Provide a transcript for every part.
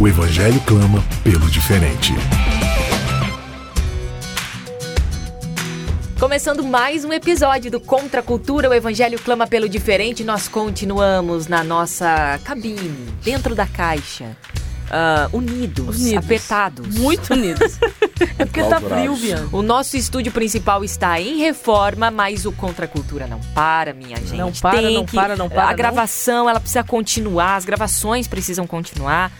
o Evangelho clama pelo diferente. Começando mais um episódio do Contra a Cultura, o Evangelho clama pelo diferente. Nós continuamos na nossa cabine, dentro da caixa. Uh, unidos, unidos, apertados. Muito unidos. é porque tá frio, Bianca. O nosso estúdio principal está em reforma, mas o Contra a Cultura não para, minha gente. Não para, Tem não que, para, não para. A não. gravação, ela precisa continuar, as gravações precisam continuar.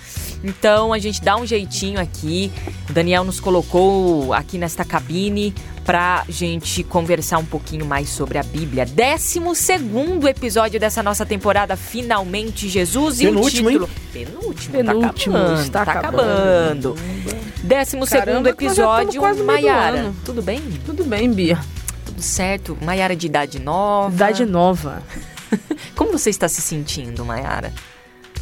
Então a gente dá um jeitinho aqui. O Daniel nos colocou aqui nesta cabine pra gente conversar um pouquinho mais sobre a Bíblia. Décimo segundo episódio dessa nossa temporada, finalmente Jesus Penúltimo, e o título. Hein? Penúltimo, Penúltimo, tá acabando. está tá acabando. Décimo Caramba, segundo episódio, Maiara. Tudo bem? Tudo bem, Bia. Tudo certo. Maiara de idade nova. Idade nova. Como você está se sentindo, Maiara?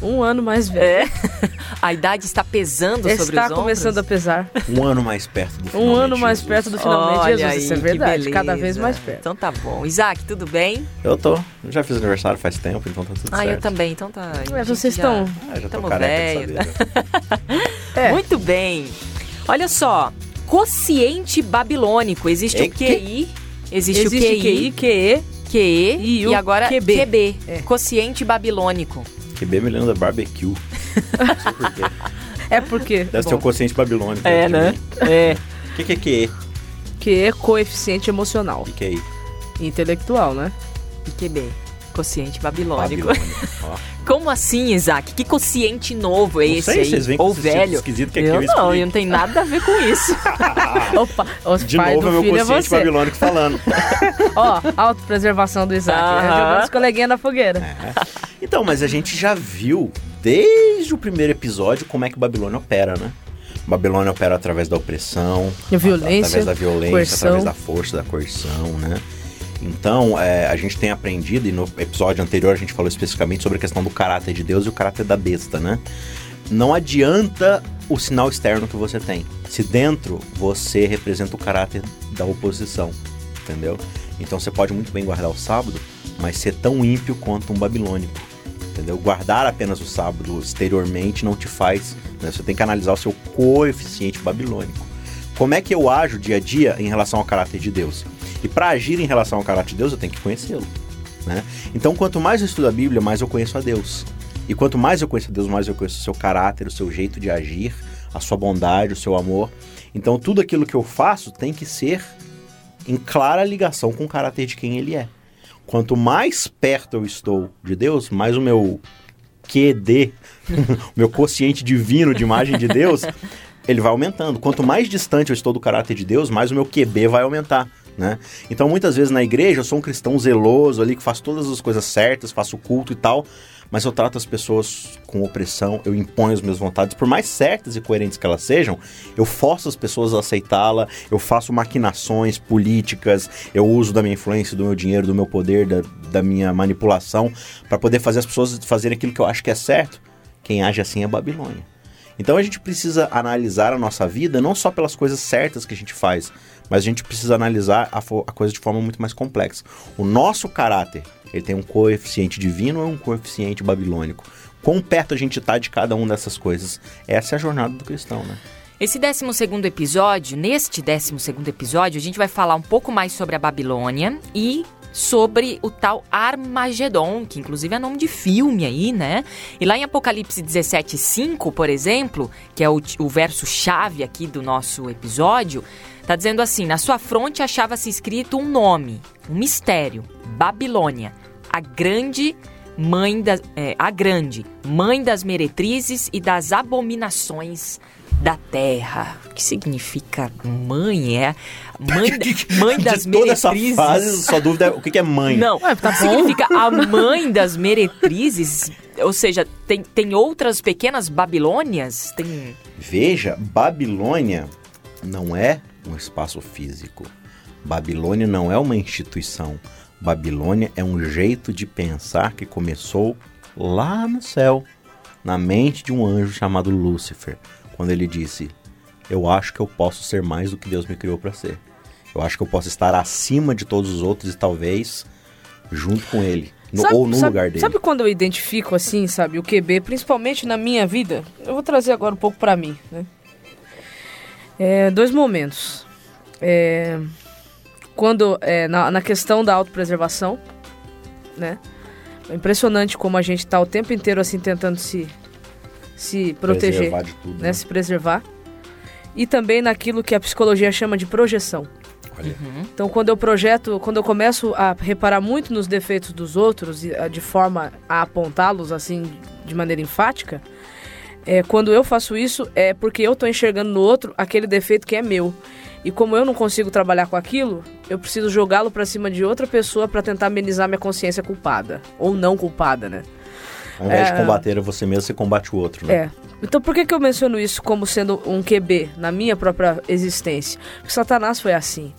Um ano mais velho. É. A idade está pesando está sobre os Está começando a pesar. Um ano mais perto do Um ano mais Jesus. perto do finalmente Olha Jesus. Aí, Isso é verdade. Cada vez mais perto. Então tá bom. Isaac, tudo bem? Eu tô. Eu já fiz aniversário faz tempo, então tá tudo ah, certo. Ah, eu também. Então tá. É, vocês estão. Já... Ah, já tô careca velho. é. Muito bem. Olha só. Quociente babilônico. Existe é o QI. Existe, Existe o QI. QE. QE. E, e agora QB. QB. É. Quociente babilônico. QB me lembra barbecue. Não sei porquê. É porque. Deve Bom, ser o quociente babilônico. É, né? É. O que, que é QE? QE é coeficiente emocional. E QI? Intelectual, né? E QB. Quociente babilônico. Como assim, Isaac? Que quociente novo é não esse sei, aí? Vocês veem Ou velho? Esquisito que é eu eu não, eu não tem nada a ver com isso. Opa, os De pai novo do é meu filho é você. babilônico falando. Ó, autopreservação do Isaac. Ah. Né? Jogando os coleguinhas na fogueira. É. Então, mas a gente já viu desde o primeiro episódio como é que Babilônia opera, né? Babilônia opera através da opressão, violência, através da violência, coerção. através da força, da coerção, né? Então, é, a gente tem aprendido, e no episódio anterior a gente falou especificamente sobre a questão do caráter de Deus e o caráter da besta, né? Não adianta o sinal externo que você tem, se dentro você representa o caráter da oposição, entendeu? Então você pode muito bem guardar o sábado, mas ser tão ímpio quanto um babilônico, entendeu? Guardar apenas o sábado exteriormente não te faz, né? você tem que analisar o seu coeficiente babilônico. Como é que eu ajo dia a dia em relação ao caráter de Deus? E para agir em relação ao caráter de Deus, eu tenho que conhecê-lo. Né? Então, quanto mais eu estudo a Bíblia, mais eu conheço a Deus. E quanto mais eu conheço a Deus, mais eu conheço o seu caráter, o seu jeito de agir, a sua bondade, o seu amor. Então, tudo aquilo que eu faço tem que ser em clara ligação com o caráter de quem ele é. Quanto mais perto eu estou de Deus, mais o meu QD, o meu quociente divino de imagem de Deus, ele vai aumentando. Quanto mais distante eu estou do caráter de Deus, mais o meu QB vai aumentar. Né? Então, muitas vezes na igreja eu sou um cristão zeloso ali, que faz todas as coisas certas, faço culto e tal, mas eu trato as pessoas com opressão, eu imponho as minhas vontades, por mais certas e coerentes que elas sejam, eu forço as pessoas a aceitá-la, eu faço maquinações políticas, eu uso da minha influência, do meu dinheiro, do meu poder, da, da minha manipulação, para poder fazer as pessoas fazerem aquilo que eu acho que é certo. Quem age assim é Babilônia. Então a gente precisa analisar a nossa vida não só pelas coisas certas que a gente faz, mas a gente precisa analisar a, a, coisa de forma muito mais complexa. O nosso caráter, ele tem um coeficiente divino ou um coeficiente babilônico? Quão perto a gente está de cada uma dessas coisas? Essa é a jornada do cristão, né? Esse 12 episódio, neste 12 episódio, a gente vai falar um pouco mais sobre a Babilônia e sobre o tal Armagedon, que inclusive é nome de filme aí, né? E lá em Apocalipse 17, 5, por exemplo, que é o, o verso-chave aqui do nosso episódio, tá dizendo assim: na sua fronte achava-se escrito um nome, um mistério, Babilônia, a grande mãe da, é, a grande mãe das meretrizes e das abominações da terra. O que significa mãe? É mãe, mãe das de toda essa meretrizes. fase, sua dúvida é o que que é mãe? Não, Ué, tá significa a mãe das meretrizes. Ou seja, tem, tem outras pequenas Babilônias? Tem. Veja, Babilônia não é um espaço físico. Babilônia não é uma instituição. Babilônia é um jeito de pensar que começou lá no céu, na mente de um anjo chamado Lúcifer, quando ele disse: Eu acho que eu posso ser mais do que Deus me criou para ser. Eu acho que eu posso estar acima de todos os outros e talvez junto com ele, no- Sabe- ou no sabe- lugar dele. Sabe quando eu identifico assim, sabe, o QB, principalmente na minha vida? Eu vou trazer agora um pouco pra mim, né? É, dois momentos. É, quando é, na, na questão da autopreservação, né? É impressionante como a gente tá o tempo inteiro assim tentando se se proteger, Preservar de tudo, né, né? se preservar. E também naquilo que a psicologia chama de projeção. Olha. Então, quando eu projeto, quando eu começo a reparar muito nos defeitos dos outros, ah, de forma a apontá-los assim de maneira enfática, é, quando eu faço isso é porque eu estou enxergando no outro aquele defeito que é meu. E como eu não consigo trabalhar com aquilo, eu preciso jogá-lo para cima de outra pessoa para tentar amenizar minha consciência culpada ou não culpada, né? Ao invés É. de combater você mesmo, você combate o outro, né? É. Então por que, que eu menciono isso como sendo um QB na minha própria existência? Porque Satanás foi assim.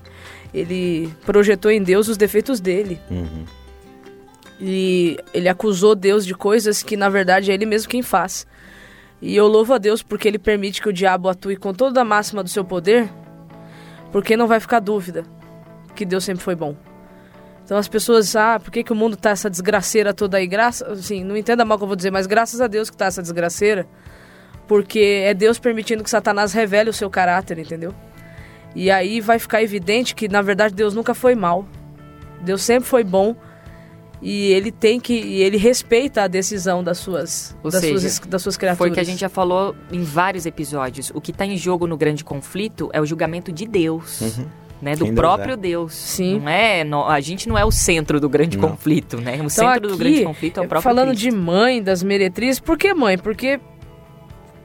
Ele projetou em Deus os defeitos dele. Uhum. E ele acusou Deus de coisas que na verdade é ele mesmo quem faz. E eu louvo a Deus porque ele permite que o diabo atue com toda a máxima do seu poder, porque não vai ficar dúvida que Deus sempre foi bom. Então as pessoas, ah, por que, que o mundo tá essa desgraceira toda aí? Graças, assim, não entenda mal o que eu vou dizer, mas graças a Deus que tá essa desgraceira, porque é Deus permitindo que Satanás revele o seu caráter, entendeu? E aí vai ficar evidente que na verdade Deus nunca foi mal. Deus sempre foi bom e ele tem que e ele respeita a decisão das suas Ou das, seja, suas das suas criaturas. Foi o que a gente já falou em vários episódios. O que está em jogo no grande conflito é o julgamento de Deus. Né, do Deus próprio é. Deus. Sim. Não é, no- a gente não é o centro do grande Não. conflito, né? O Então, centro do aqui, grande conflito é o próprio Falando Cristo. de mãe, das meretrizes, por que mãe? Porque,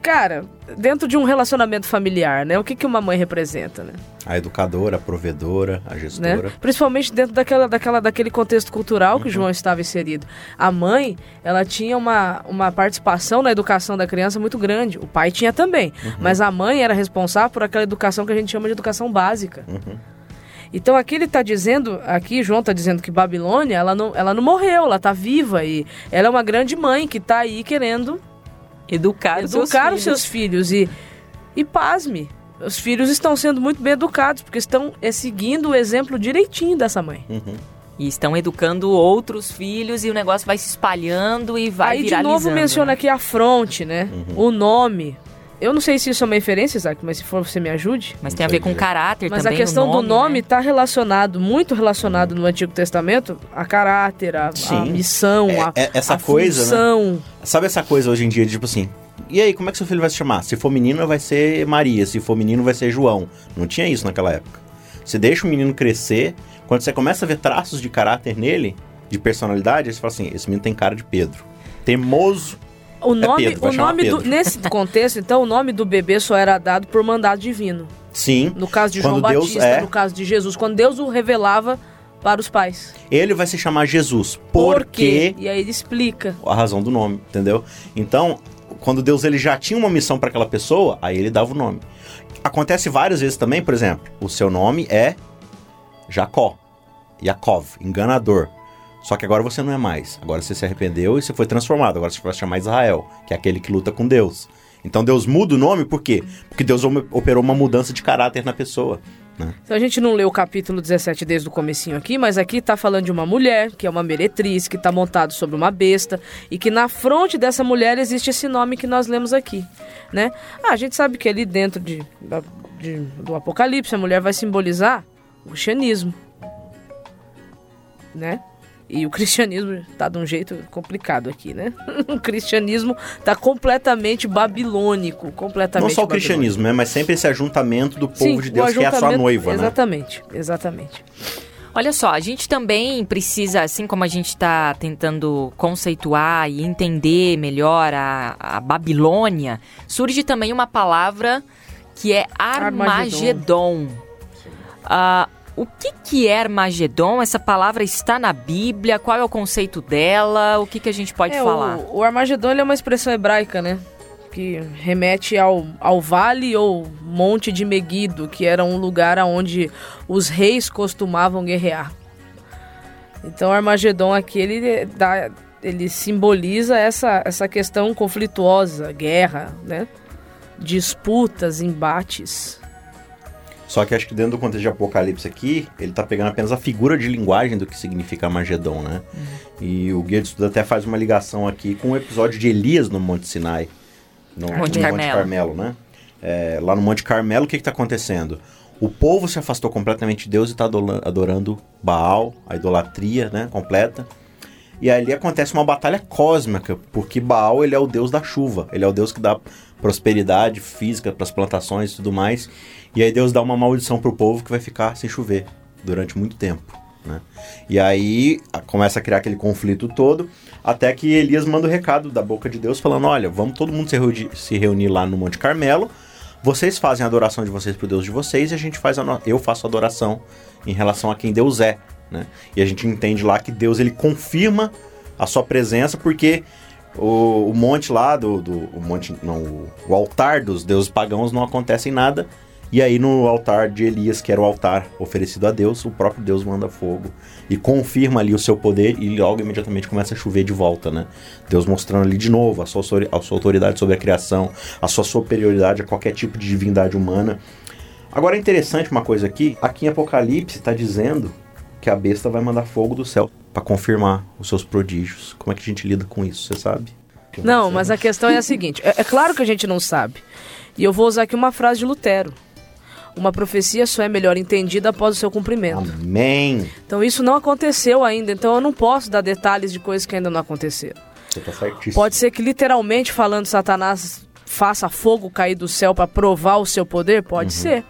cara, dentro de um relacionamento familiar, né? O que, que uma mãe representa, né? A educadora, a provedora, a né? gestora. Principalmente dentro daquela, daquela, daquele contexto cultural Uhum. que o João estava inserido. A mãe, ela tinha uma, uma participação na educação da criança muito grande. O pai tinha também. Uhum. Mas a mãe era responsável por aquela educação que a gente chama de educação básica. Uhum. Então aqui ele está dizendo, aqui João está dizendo que Babilônia, ela não, ela não morreu, ela está viva e ela é uma grande mãe que está aí querendo Educar, os seus educar filhos. os seus filhos e e pasme, os filhos estão sendo muito bem educados porque estão é, seguindo o exemplo direitinho dessa mãe. Uhum. E estão educando outros filhos e o negócio vai se espalhando e vai Aí de viralizando. novo menciona aqui a fronte, né? Uhum. O nome. Eu não sei se isso é uma referência, Isaac, mas se for você me ajude. Mas tem a ver com caráter Mas também. a questão o nome, do nome né? está relacionado, muito relacionado no Antigo Testamento, a caráter, a, a Sim. missão, É- a, é essa a coisa, né? função. Sabe essa coisa hoje em dia, de, tipo assim, e aí, como é que seu filho vai se chamar? Se for menina, vai ser Maria, se for menino, vai ser João. Não tinha isso naquela época. Você deixa o menino crescer, quando você começa a ver traços de caráter nele, de personalidade, aí você fala assim, esse menino tem cara de Pedro. Teimoso. O nome, Pedro, vai o nome do, Pedro. nesse contexto, então, o nome do bebê só era dado por mandado divino. Sim, No caso de João Deus Batista, é- no caso de Jesus, quando Deus o revelava para os pais. ele vai se chamar Jesus. Por Porque quê? E aí ele explica. a razão do nome, entendeu? Então, quando Deus ele já tinha uma missão para aquela pessoa, aí ele dava o nome. Acontece várias vezes também, por exemplo, o seu nome é Jacó, Yaakov, enganador. Só que agora você não é mais. Agora você se arrependeu e você foi transformado. Agora você vai chamar Israel, que é aquele que luta com Deus. Então Deus muda o nome por quê? Porque Deus operou uma mudança de caráter na pessoa. Então a gente não leu o capítulo 17 desde o comecinho aqui, mas aqui tá falando de uma mulher, que é uma meretriz, que tá montado sobre uma besta, e que na fronte dessa mulher existe esse nome que nós lemos aqui, né? Ah, a gente sabe que ali dentro de, de- do Apocalipse a mulher vai simbolizar o cristianismo, né? E o cristianismo tá de um jeito complicado aqui, né? o cristianismo tá completamente babilônico, completamente Não só o babilônico. cristianismo, né? Mas sempre esse ajuntamento do povo Sim, de Deus, que é a sua noiva, né? Exatamente, exatamente. Olha só, a gente também precisa, assim como a gente está tentando conceituar e entender melhor a, a Babilônia, surge também uma palavra que é Armagedon. Uh, o que, que é Armagedon? Essa palavra está na Bíblia? Qual é o conceito dela? O que, que a gente pode é, falar? O, o Armagedon é uma expressão hebraica, né? Que remete ao, ao vale ou monte de Meguido, que era um lugar onde os reis costumavam guerrear. Então, Armagedon aqui, ele, dá, ele simboliza essa, essa questão conflituosa, guerra, né? Disputas, embates. Só que acho que dentro do contexto de Apocalipse aqui, ele está pegando apenas a figura de linguagem do que significa Armagedon, né? Uhum. E o Guia de Estudo até faz uma ligação aqui com o episódio de Elias no Monte Sinai. No Monte, no Carmelo. Monte Carmelo, né? É, lá no Monte Carmelo, o que está acontecendo? O povo se afastou completamente de Deus e está adorando Baal, a idolatria né, completa. E ali acontece uma batalha cósmica, porque Baal ele é o deus da chuva, ele é o deus que dá prosperidade física para as plantações e tudo mais. E aí Deus dá uma maldição pro povo que vai ficar sem chover durante muito tempo. Né? E aí começa a criar aquele conflito todo, até que Elias manda o recado da boca de Deus falando: olha, vamos todo mundo se reunir, se reunir lá no Monte Carmelo. Vocês fazem a adoração de vocês pro Deus de vocês e a gente faz a eu faço a adoração em relação a quem Deus é, né? E a gente entende lá que Deus ele confirma a sua presença porque o, o monte lá do, do o monte não o, o altar dos deuses pagãos não acontece em nada e aí no altar de Elias, que era o altar oferecido a Deus, o próprio Deus manda fogo e confirma ali o seu poder e logo imediatamente começa a chover de volta, né? Deus mostrando ali de novo a sua, a sua autoridade sobre a criação, a sua superioridade a qualquer tipo de divindade humana. Agora é interessante uma coisa aqui, aqui em Apocalipse está dizendo que a besta vai mandar fogo do céu para confirmar os seus prodígios. Como é que a gente lida com isso, você sabe? Não, mas a questão é a seguinte: é, é claro que a gente não sabe. E eu vou usar aqui uma frase de Lutero. Uma profecia só é melhor entendida após o seu cumprimento. Amém. Então isso não aconteceu ainda, então eu não posso dar detalhes de coisas que ainda não aconteceram. Você tá certíssimo. Pode ser que literalmente falando Satanás faça fogo cair do céu para provar o seu poder, pode uhum. ser.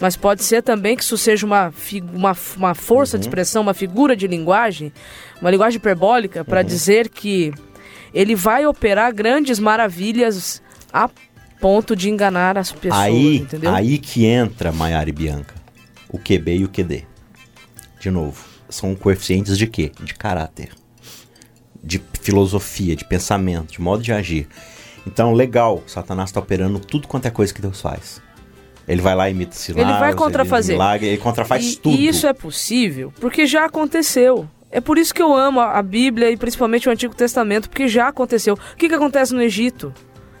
Mas pode ser também que isso seja uma, uma, uma força uhum. de expressão, uma figura de linguagem, uma linguagem hiperbólica, para uhum. dizer que ele vai operar grandes maravilhas ponto de enganar as pessoas, aí, entendeu? Aí que entra Maiara e Bianca, o QB e o QD. De novo, são coeficientes de quê? De caráter, de filosofia, de pensamento, de modo de agir. Então, legal, Satanás está operando tudo quanto é coisa que Deus faz. Ele vai lá e imita sinais, ele vai contrafazer. Ele, ele contrafaz e, tudo. E isso é possível porque já aconteceu. É por isso que eu amo a Bíblia e principalmente o Antigo Testamento, porque já aconteceu. O que, que acontece no Egito?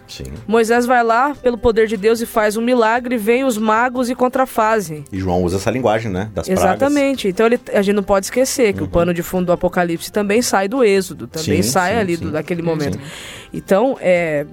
Sim. Moisés vai lá, pelo poder de Deus, e faz um milagre, vem os magos e contrafazem. E João usa essa linguagem, né? Das Exatamente. Pragas. Então ele, a gente não pode esquecer que uhum. o pano de fundo do Apocalipse também sai do Êxodo, também sim, sai sim, ali. Do, daquele momento. Então, é,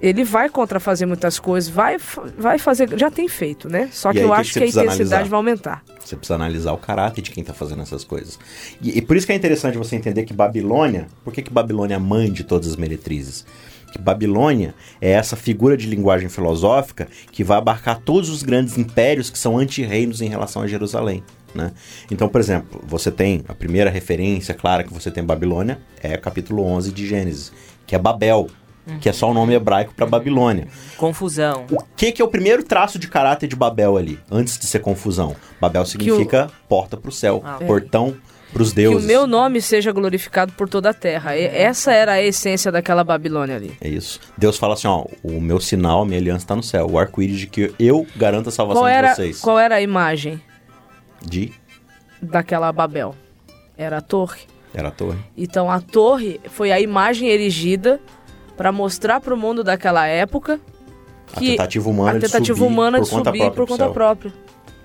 ele vai contrafazer muitas coisas, vai, vai fazer, já tem feito, né? Só que, que eu acho que, que a intensidade analisar? vai aumentar. Você precisa analisar o caráter de quem está fazendo essas coisas. E, e, por isso que é interessante você entender que Babilônia, por que, que Babilônia é a mãe de todas as meretrizes? Que Babilônia é essa figura de linguagem filosófica que vai abarcar todos os grandes impérios que são anti-reinos em relação a Jerusalém. Né? Então, por exemplo, você tem a primeira referência clara que você tem em Babilônia é capítulo 11 de Gênesis, que é Babel, que é só o nome hebraico para Babilônia. Confusão. O que, que, é o primeiro traço de caráter de Babel ali, antes de ser confusão? Babel significa o... porta para o céu, ah, portão para os deuses. Que o meu nome seja glorificado por toda a terra. E essa era a essência daquela Babilônia ali. É isso. Deus fala assim, ó, o meu sinal, a minha aliança está no céu. O arco-íris de que eu garanto a salvação qual era, de vocês. Qual era a imagem? De? Daquela Babel. Era a torre. Era a torre. Então a torre foi a imagem erigida para mostrar para o mundo daquela época que a tentativa humana a tentativa de subir, humana por, de conta subir por conta própria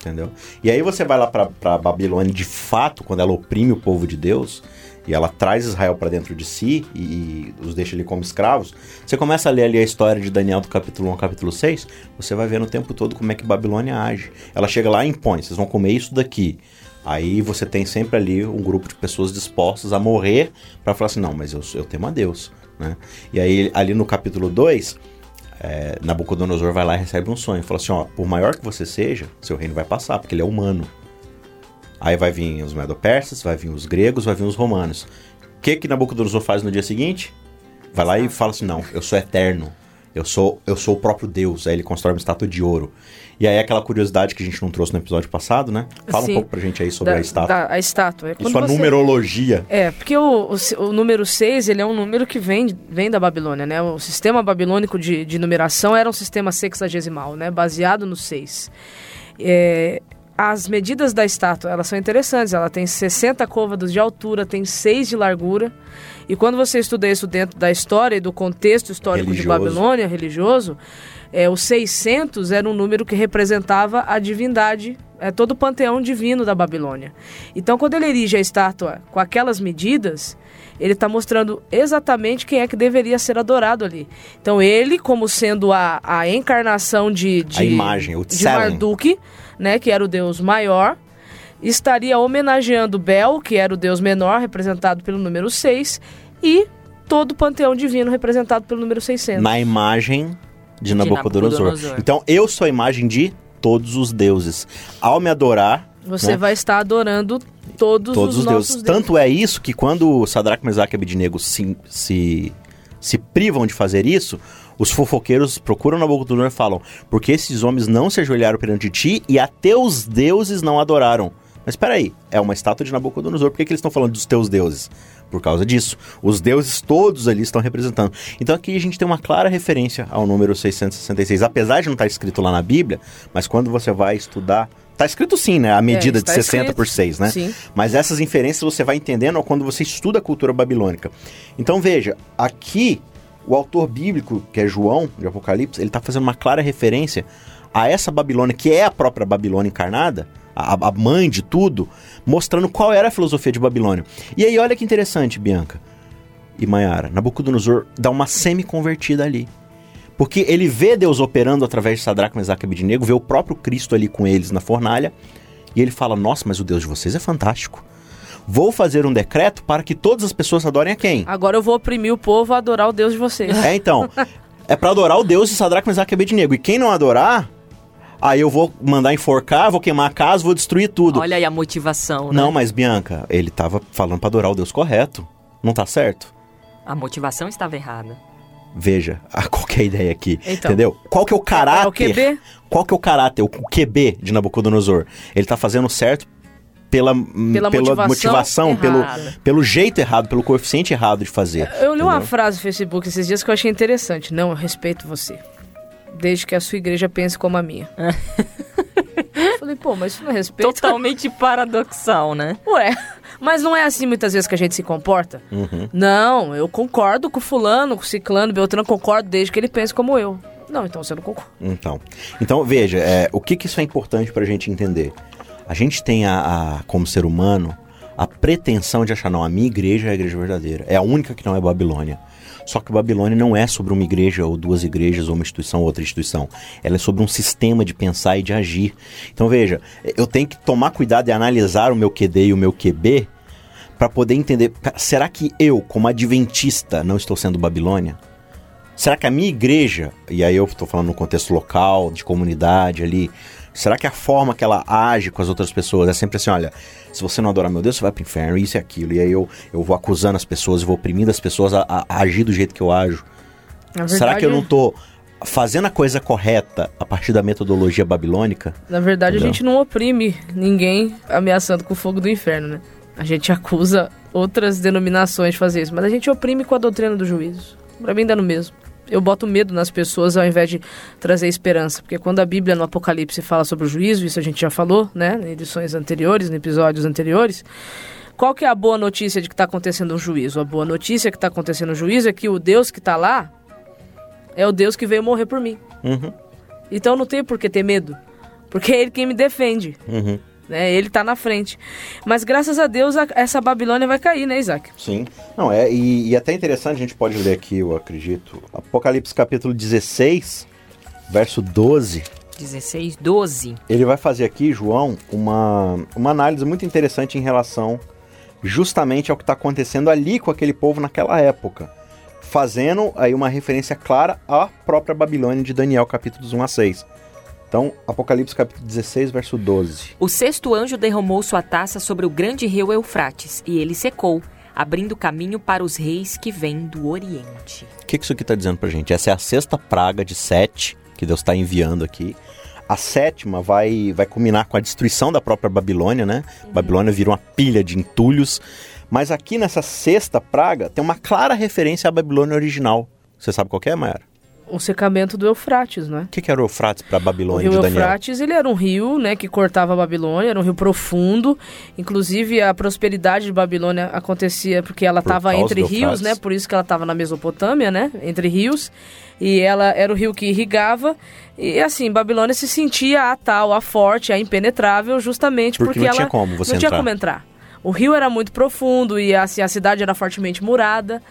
entendeu? E aí você vai lá para Babilônia de fato, quando ela oprime o povo de Deus e ela traz Israel para dentro de si e, e, os deixa ali como escravos. Você começa a ler ali a história de Daniel do capítulo 1 ao capítulo 6, você vai vendo o tempo todo como é que Babilônia age. Ela chega lá e impõe, vocês vão comer isso daqui. Aí você tem sempre ali um grupo de pessoas dispostas a morrer para falar assim, não, mas eu, eu temo a Deus. Né? E aí ali no capítulo 2, é, Nabucodonosor vai lá e recebe um sonho. Fala assim: ó, por maior que você seja, seu reino vai passar, porque ele é humano. Aí vai vir os medo-persas, vai vir os gregos, vai vir os romanos. O que que Nabucodonosor faz no dia seguinte? Vai lá e fala assim: "Não, eu sou eterno. Eu sou eu sou o próprio Deus". Aí ele constrói uma estátua de ouro. E aí aquela curiosidade que a gente não trouxe no episódio passado, né? Fala Sim. um pouco pra gente aí sobre Da- a estátua. da- a estátua. É e sua você- numerologia. É, porque o, o, o número 6, ele é um número que vem, vem da Babilônia, né? O sistema babilônico de, de numeração era um sistema sexagesimal, né? Baseado no 6. É, as medidas da estátua, elas são interessantes. Ela tem 60 côvados de altura, tem 6 de largura. E quando você estuda isso dentro da história e do contexto histórico Religioso. de Babilônia, religioso, é, o 600 era um número que representava a divindade, é, todo o panteão divino da Babilônia. Então, quando ele erige a estátua com aquelas medidas, ele está mostrando exatamente quem é que deveria ser adorado ali. Então, ele, como sendo a, a encarnação de, de, A imagem, o de. Marduk, né, que era o deus maior, estaria homenageando Bel, que era o deus menor, representado pelo número 6, e todo o panteão divino representado pelo número 600. Na imagem de Nabucodonosor. Nabucodonosor. Então eu sou a imagem de todos os deuses. Ao me adorar, Você né? vai estar adorando todos, todos os, nossos deuses. deuses. Tanto é isso que quando Sadraque, Mesaque e Abednego se, se, se privam de fazer isso, os fofoqueiros procuram Nabucodonosor e falam, porque esses homens não se ajoelharam perante ti e a teus deuses não adoraram. Mas espera aí, é uma estátua de Nabucodonosor, por que, que eles estão falando dos teus deuses? Por causa disso. Os deuses todos ali estão representando. Então aqui a gente tem uma clara referência ao número 666. Apesar de não estar escrito lá na Bíblia, mas quando você vai estudar... Tá escrito sim, né? A medida está de 60 escrito. por 6, né? Sim. Mas essas inferências você vai entendendo quando você estuda a cultura babilônica. Então veja, aqui o autor bíblico, que é João, de Apocalipse, ele está fazendo uma clara referência a essa Babilônia, que é a própria Babilônia encarnada, a, a mãe de tudo, mostrando qual era a filosofia de Babilônia. E aí olha que interessante, Bianca e Mayara, Nabucodonosor dá uma semi-convertida ali. Porque ele vê Deus operando através de Sadraque, Mesaque e Abednego, vê o próprio Cristo ali com eles na fornalha, e ele fala, nossa, mas o Deus de vocês é fantástico. Vou fazer um decreto para que todas as pessoas adorem a quem? Agora eu vou oprimir o povo a adorar o Deus de vocês. É, então, é para adorar o Deus de Sadraque, Mesaque e Abednego. E quem não adorar, aí eu vou mandar enforcar, vou queimar a casa, vou destruir tudo. Olha aí a motivação, né? Não, mas Bianca, ele tava falando para adorar o Deus correto. Não tá certo? A motivação estava errada. Veja, a qualquer ideia aqui, Então. entendeu? Qual que é o caráter? É o QB? Qual que é o caráter, o QB de Nabucodonosor? Ele tá fazendo certo pela, hum, Pela motivação motivação, pelo, pelo jeito errado, pelo coeficiente errado de fazer. Eu li uma frase no Facebook esses dias que eu achei interessante. Não, eu respeito você. Desde que a sua igreja pense como a minha. Eu Falei, pô, mas isso não é respeito. Totalmente paradoxal, né? Ué, mas não é assim muitas vezes que a gente se comporta? Uhum. Não, eu concordo com fulano, com ciclano, Beltrano, concordo desde que ele pense como eu. Não, então você não concorda. Então, então veja, é, o que, que isso é importante pra gente entender? A gente tem, a, a- como ser humano, a pretensão de achar, não, a minha igreja é a igreja verdadeira. É a única que não é Babilônia. Só que Babilônia não é sobre uma igreja ou duas igrejas ou uma instituição ou outra instituição. Ela é sobre um sistema de pensar e de agir. Então veja, eu tenho que tomar cuidado e analisar o meu QD e o meu QB para poder entender, será que eu, como adventista, não estou sendo Babilônia? Será que a minha igreja, e aí eu estou falando no contexto local, de comunidade ali, será que a forma que ela age com as outras pessoas é sempre assim, olha, se você não adorar meu Deus, você vai pro inferno, isso e aquilo, e aí eu, eu vou acusando as pessoas, eu vou oprimindo as pessoas a, a- a agir do jeito que eu ajo? Na será que eu não verdade- tô fazendo a coisa correta a partir da metodologia babilônica? Na verdade, Entendeu? a gente não oprime ninguém ameaçando com o fogo do inferno, né? A gente acusa outras denominações de fazer isso, mas a gente oprime com a doutrina do juízo. Pra mim dá no mesmo. Eu boto medo nas pessoas ao invés de trazer esperança, porque quando a Bíblia no Apocalipse fala sobre o juízo, isso a gente já falou, né, em edições anteriores, em episódios anteriores, qual que é a boa notícia de que está acontecendo um juízo? A boa notícia que está acontecendo um juízo é que o Deus que está lá é o Deus que veio morrer por mim. Uhum, Então não tem por que ter medo, porque é ele quem me defende uhum, né? Ele tá na frente. Mas graças a Deus a- essa Babilônia vai cair, né, Isaac? sim. Não, é, e, e até interessante, a gente pode ler aqui, eu acredito, Apocalipse capítulo 16, verso 12, 16, 12. ele vai fazer aqui, João, uma, uma análise muito interessante em relação justamente ao que está acontecendo ali com aquele povo naquela época. Fazendo aí uma referência clara à própria Babilônia de Daniel, capítulos 1 a 6. Então, Apocalipse capítulo 16, verso 12. O sexto anjo derramou sua taça sobre o grande rio Eufrates, e ele secou, abrindo caminho para os reis que vêm do Oriente. O que, que isso aqui está dizendo pra gente? Essa é a sexta praga de sete que Deus está enviando aqui. A sétima vai, vai culminar com a destruição da própria Babilônia, né? Babilônia vira uma pilha de entulhos. Mas aqui nessa sexta praga tem uma clara referência à Babilônia original. Você sabe qual é, Mayara? O secamento do Eufrates, né? O que, que era o Eufrates para a O Babilônia rio de Daniel? Eufrates, ele era um rio, né, que cortava a Babilônia, era um rio profundo. Inclusive, a prosperidade de Babilônia acontecia porque ela Por estava causa entre rios, né? Por isso que ela estava na Mesopotâmia, né? Entre rios. E ela era o rio que irrigava. E assim, Babilônia se sentia a tal, a forte, a impenetrável, justamente Porque porque, não ela tinha como você não tinha entrar. como entrar. O rio era muito profundo e assim, a cidade era fortemente murada.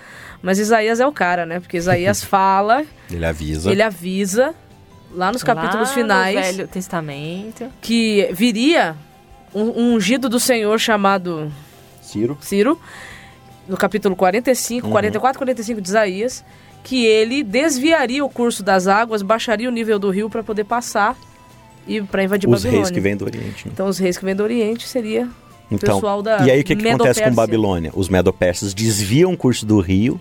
Mas Isaías é o cara, né? Porque Isaías fala, Ele avisa. ele avisa lá nos capítulos Lá finais No Velho Testamento. que viria um, um ungido do Senhor chamado Ciro. Ciro, no capítulo 45, Uhum. 44 45 de Isaías, que ele desviaria o curso das águas, baixaria o nível do rio para poder passar e para invadir Os Babilônia. reis que vêm do Oriente. né? Então os reis que vêm do Oriente seria Então, e aí o que, que acontece com. Babilônia? Os medo-persas desviam o curso do rio,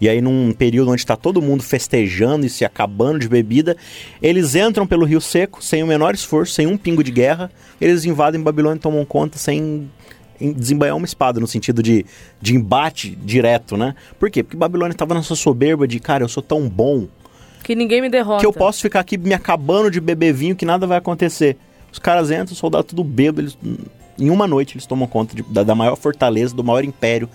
e aí num período onde está todo mundo festejando e se acabando de bebida, eles entram pelo rio seco, sem o menor esforço, sem um pingo de guerra, eles invadem Babilônia e tomam conta sem em- desembanhar uma espada, no sentido de, de embate direto, né? Por quê? Porque Babilônia estava nessa soberba de, cara, eu sou tão bom, que ninguém me derrota. que eu posso ficar aqui me acabando de beber vinho que nada vai acontecer. Os caras entram, os soldados tudo bêbado, eles, em uma noite eles tomam conta de- da, da maior fortaleza, do maior império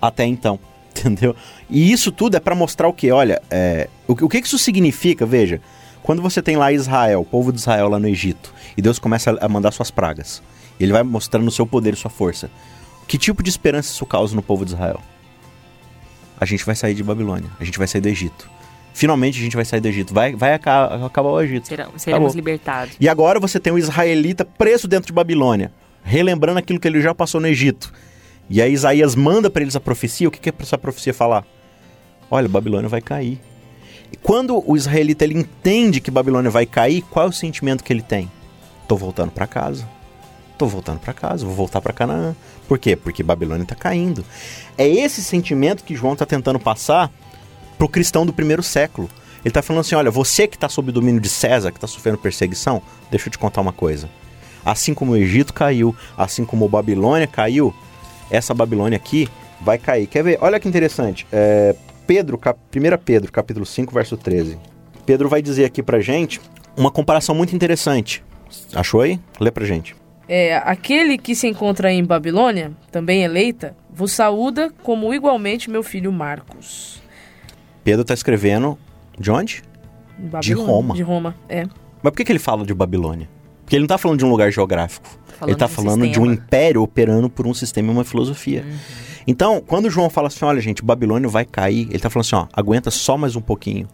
até então, entendeu? E isso tudo é pra mostrar o que? Olha, é, o, que- o que isso significa, veja, quando você tem lá Israel, o povo de Israel lá no Egito, e Deus começa a mandar suas pragas, e ele vai mostrando o seu poder e sua força, que tipo de esperança isso causa no povo de Israel? A gente vai sair de Babilônia, a gente vai sair do Egito. Finalmente a gente vai sair do Egito. Vai, vai aca- acabar o Egito. Serão, seremos Acabou. libertados. E agora você tem um israelita preso dentro de Babilônia, relembrando aquilo que ele já passou no Egito. E aí Isaías manda para eles a profecia. O que, que essa profecia falar? Olha, Babilônia vai cair. E quando o israelita ele entende que Babilônia vai cair, qual é o sentimento que ele tem? Tô voltando para casa. Tô voltando para casa, vou voltar para Canaã. Por quê? Porque Babilônia está caindo. É esse sentimento que João está tentando passar pro cristão do primeiro século. Ele está falando assim: olha, você que está sob o domínio de César, que está sofrendo perseguição, deixa eu te contar uma coisa. Assim como o Egito caiu, assim como a Babilônia caiu, essa Babilônia aqui vai cair. Quer ver? Olha que interessante. É, Pedro, cap... 1 Pedro, capítulo 5, verso 13. Pedro vai dizer aqui pra gente uma comparação muito interessante. Achou aí? Lê pra gente. É, aquele que se encontra em Babilônia, também eleita, vos saúda como igualmente meu filho Marcos. Pedro está escrevendo de onde? Babilônia, Roma. De Roma, é. Mas por que, que ele fala de Babilônia? Porque ele não está falando de um lugar geográfico. Falando ele está de um falando de um sistema. império operando por um sistema e uma filosofia. Uhum. Então, quando João fala assim, olha gente, Babilônia vai cair, ele está falando assim, ó, aguenta só mais um pouquinho,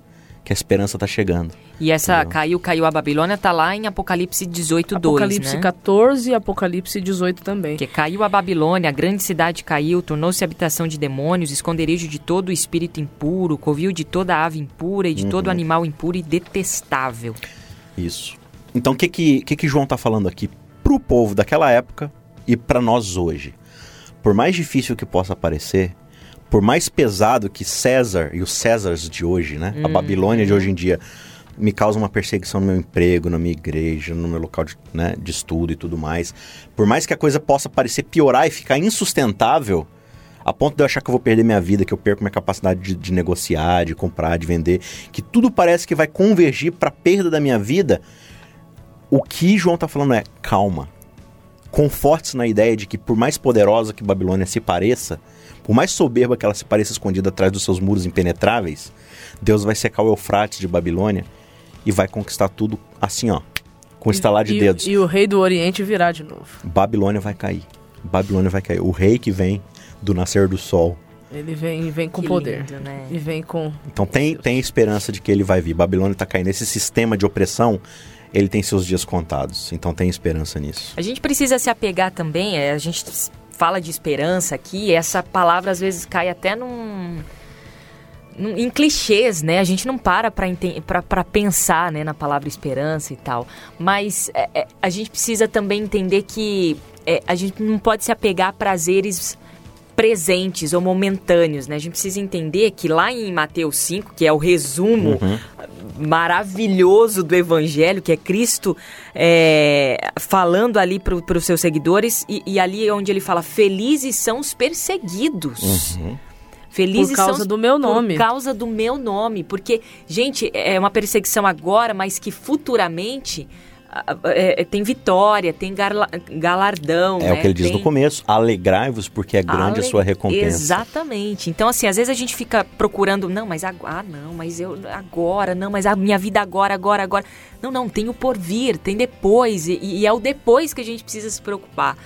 que a esperança está chegando. E essa Entendeu? caiu, caiu a Babilônia, tá lá em Apocalipse 18, 2, Apocalipse né? 14 e Apocalipse 18 também. Que caiu a Babilônia, a grande cidade caiu, tornou-se habitação de demônios, esconderijo de todo o espírito impuro, covil de toda ave impura e de Uhum. todo animal impuro e detestável. Isso. Então, o que que, que que João está falando aqui pro povo daquela época e para nós hoje? Por mais difícil que possa parecer, por mais pesado que César e os Césares de hoje, né? A Babilônia de hoje em dia me causa uma perseguição no meu emprego, na minha igreja, no meu local de, né, de estudo e tudo mais. Por mais que a coisa possa parecer piorar e ficar insustentável, a ponto de eu achar que eu vou perder minha vida, que eu perco minha capacidade de, de negociar, de comprar, de vender, que tudo parece que vai convergir para perda da minha vida, o que João está falando é calma. Conforte-se na ideia de que por mais poderosa que Babilônia se pareça, por mais soberba que ela se pareça escondida atrás dos seus muros impenetráveis, Deus vai secar o Eufrates de Babilônia e vai conquistar tudo assim, ó, com estalar de e, dedos. E o rei do Oriente virá de novo. Babilônia vai cair. Babilônia vai cair. O rei que vem do nascer do sol. Ele vem, vem com Que poder. lindo, né? E vem com. Então tem, tem esperança de que ele vai vir. Babilônia está caindo. Esse sistema de opressão, ele tem seus dias contados. Então tem esperança nisso. A gente precisa se apegar também, é, a gente fala de esperança aqui, essa palavra às vezes cai até num em clichês, né? A gente não para para pensar né, na palavra esperança e tal. Mas é, é, a gente precisa também entender que é, a gente não pode se apegar a prazeres presentes ou momentâneos, né? A gente precisa entender que lá em Mateus 5, que é o resumo uhum. Maravilhoso do Evangelho, que é Cristo é, falando ali para os seus seguidores, e, e, ali é onde ele fala: Felizes são os perseguidos. Uhum. Felizes por causa do meu nome. Por causa do meu nome. Porque, gente, é uma perseguição agora, mas que futuramente é, é, tem vitória, tem galardão. É né? o que ele diz tem... no começo: alegrai-vos, porque é grande Ale... a sua recompensa. Exatamente. Então, assim, às vezes a gente fica procurando, não, mas agora, ah, não, mas eu agora, não, mas a minha vida agora, agora, agora. Não, não, tem o porvir, tem depois, e, e é o depois que a gente precisa se preocupar.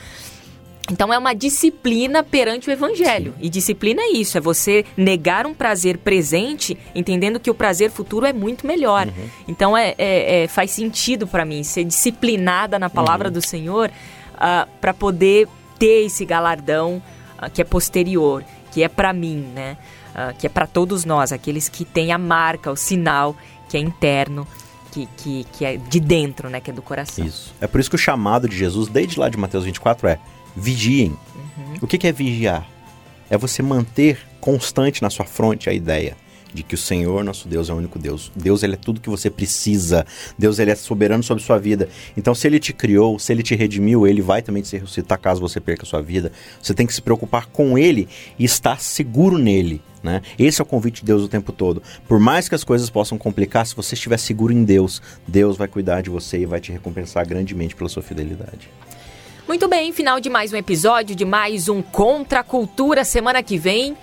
Então é uma disciplina perante o evangelho. Sim. E disciplina é isso, é você negar um prazer presente, entendendo que o prazer futuro é muito melhor. Uhum. Então é, é, é, faz sentido para mim ser disciplinada na palavra uhum. do Senhor uh, ah, para poder ter esse galardão uh, que é posterior, que é para mim, né? Uh, que é para todos nós, aqueles que têm a marca, o sinal que é interno, que, que, que é de dentro, né? Que é do coração. Isso. É por isso que o chamado de Jesus, desde lá de Mateus 24, é vigiem. Uhum. O que, é vigiar? É você manter constante na sua fronte a ideia de que o Senhor, nosso Deus, é o único Deus. Deus, ele é tudo que você precisa. Deus, ele é soberano sobre sua vida. Então, se ele te criou, se ele te redimiu, ele vai também te ressuscitar caso você perca a sua vida. Você tem que se preocupar com ele e estar seguro nele. Né? Esse é o convite de Deus o tempo todo. Por mais que as coisas possam complicar, se você estiver seguro em Deus, Deus vai cuidar de você e vai te recompensar grandemente pela sua fidelidade. Muito bem, final de mais um episódio de mais um Contra a Cultura. Semana que vem,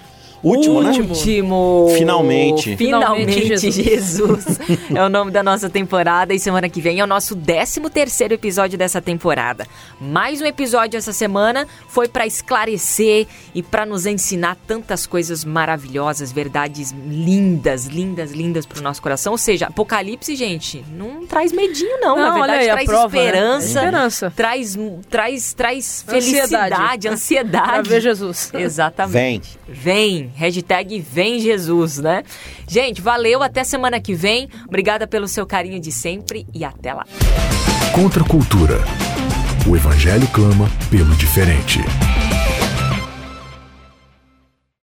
Último, né? Último. Finalmente. Finalmente, Jesus. Jesus. é o nome da nossa temporada e semana que vem é o nosso 13 terceiro episódio dessa temporada. Mais um episódio essa semana foi para esclarecer e para nos ensinar tantas coisas maravilhosas, verdades lindas, lindas, lindas pro nosso coração. Ou seja, Apocalipse, gente, não traz medinho não, não na verdade aí, traz prova, né? esperança, né? esperança, traz traz traz felicidade, ansiedade, ansiedade. pra ver Jesus. Exatamente. Vem. Vem. Hashtag Vem Jesus, né? Gente, valeu, até semana que vem. Obrigada pelo seu carinho de sempre e até lá. Contra a cultura. O Evangelho clama pelo diferente.